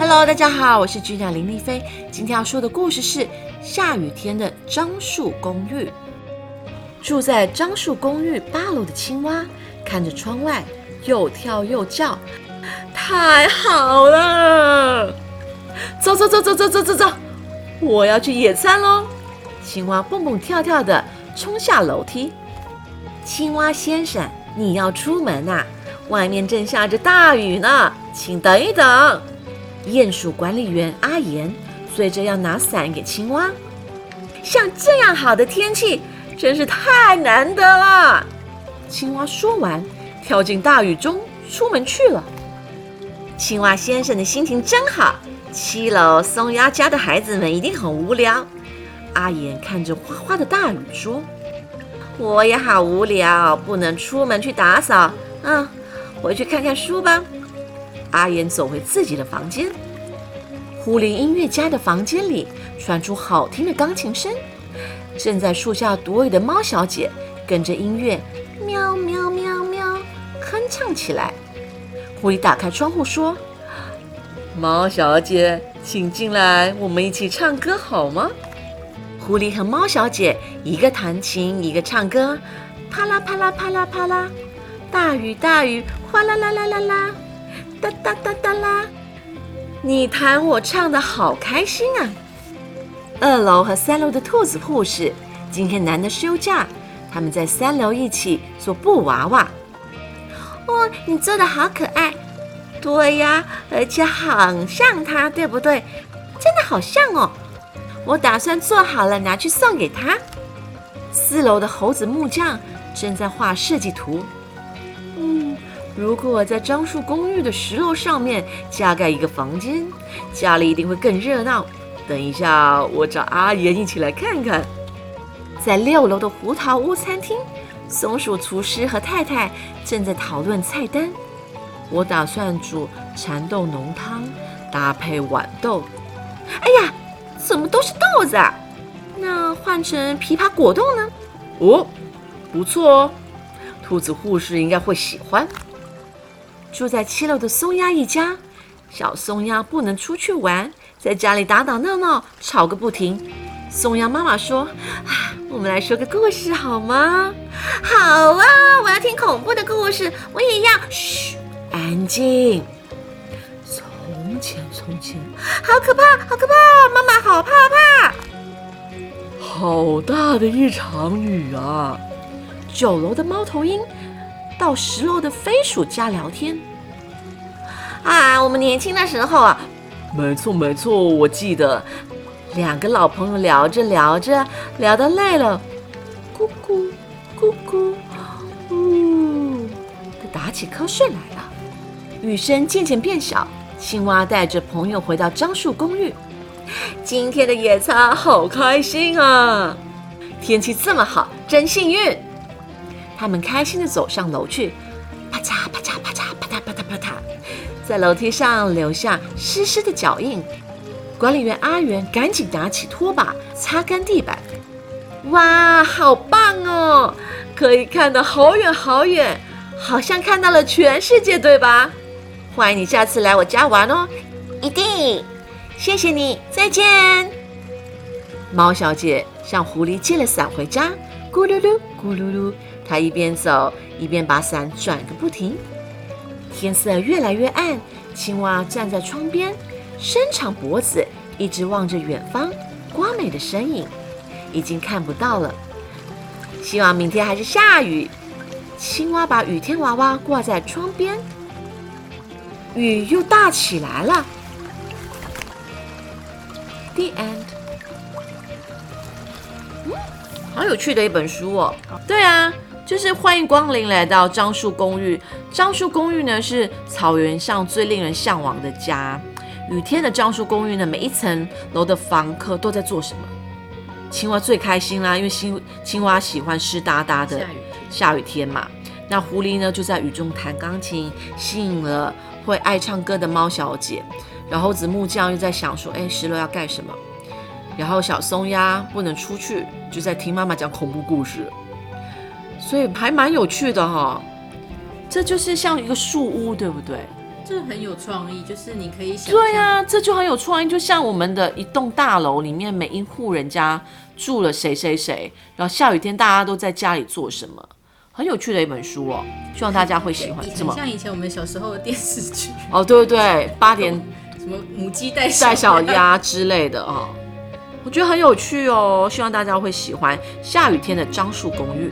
Hello，大家好，我是局长林丽菲。今天要说的故事是下雨天的樟树公寓。住在樟树公寓八楼的青蛙，看着窗外，又跳又叫，太好了！走走走走走走走走，我要去野餐喽！青蛙蹦蹦跳跳的冲下楼梯。青蛙先生，你要出门呐？外面正下着大雨呢，请等一等。鼹鼠管理员阿言追着要拿伞给青蛙。像这样好的天气，真是太难得了。青蛙说完，跳进大雨中出门去了。青蛙先生的心情真好。七楼松鸭家的孩子们一定很无聊。阿岩看着哗哗的大雨说：“我也好无聊，不能出门去打扫。嗯，回去看看书吧。”阿言走回自己的房间。狐狸音乐家的房间里传出好听的钢琴声。正在树下躲雨的猫小姐跟着音乐喵喵喵喵哼唱起来。狐狸打开窗户说：“猫小姐，请进来，我们一起唱歌好吗？”狐狸和猫小姐一个弹琴，一个唱歌，啪啦啪啦啪啦啪啦，大雨大雨，哗啦啦啦啦啦，哒哒哒哒啦。你弹我唱的好开心啊！二楼和三楼的兔子护士今天难得休假，他们在三楼一起做布娃娃。哦，你做的好可爱！对呀，而且很像他，对不对？真的好像哦！我打算做好了拿去送给他。四楼的猴子木匠正在画设计图。如果在樟树公寓的十楼上面加盖一个房间，家里一定会更热闹。等一下，我找阿言一起来看看。在六楼的胡桃屋餐厅，松鼠厨师和太太正在讨论菜单。我打算煮蚕豆浓汤，搭配豌豆。哎呀，怎么都是豆子啊？那换成枇杷果冻呢？哦，不错哦，兔子护士应该会喜欢。住在七楼的松鸭一家，小松鸭不能出去玩，在家里打打闹闹，吵个不停。松鸭妈妈说：“啊，我们来说个故事好吗？”“好啊，我要听恐怖的故事，我也要。”“嘘，安静。”“从前，从前，好可怕，好可怕，妈妈好怕怕。”“好大的一场雨啊！”九楼的猫头鹰。到十楼的飞鼠家聊天啊！我们年轻的时候啊，没错没错，我记得两个老朋友聊着聊着聊得累了，咕咕咕咕，呜，打起瞌睡来了。雨声渐渐变小，青蛙带着朋友回到樟树公寓。今天的野餐好开心啊！天气这么好，真幸运。他们开心地走上楼去，啪嚓啪嚓啪嚓啪嗒啪嗒啪嗒，在楼梯上留下湿湿的脚印。管理员阿元赶紧拿起拖把擦干地板。哇，好棒哦！可以看得好远好远，好像看到了全世界，对吧？欢迎你下次来我家玩哦！一定，谢谢你，再见。猫小姐向狐狸借了伞回家，咕噜噜，咕噜噜。他一边走一边把伞转个不停。天色越来越暗，青蛙站在窗边，伸长脖子，一直望着远方，瓜美的身影已经看不到了。希望明天还是下雨。青蛙把雨天娃娃挂在窗边，雨又大起来了。The end。嗯，好有趣的一本书哦。对啊。就是欢迎光临来到樟树公寓。樟树公寓呢是草原上最令人向往的家。雨天的樟树公寓呢，每一层楼的房客都在做什么？青蛙最开心啦，因为青青蛙喜欢湿哒哒的下雨天嘛。那狐狸呢就在雨中弹钢琴，吸引了会爱唱歌的猫小姐。然后子木匠又在想说，哎，十楼要干什么？然后小松鸭不能出去，就在听妈妈讲恐怖故事。所以还蛮有趣的哈，这就是像一个树屋，对不对？这很有创意，就是你可以想对啊，这就很有创意，就像我们的一栋大楼里面每一户人家住了谁谁谁，然后下雨天大家都在家里做什么，很有趣的一本书哦，希望大家会喜欢。以什么？像以前我们小时候的电视剧，哦，对对对，八 点什么母鸡带带小鸭之类的哦，我觉得很有趣哦，希望大家会喜欢《下雨天的樟树公寓》。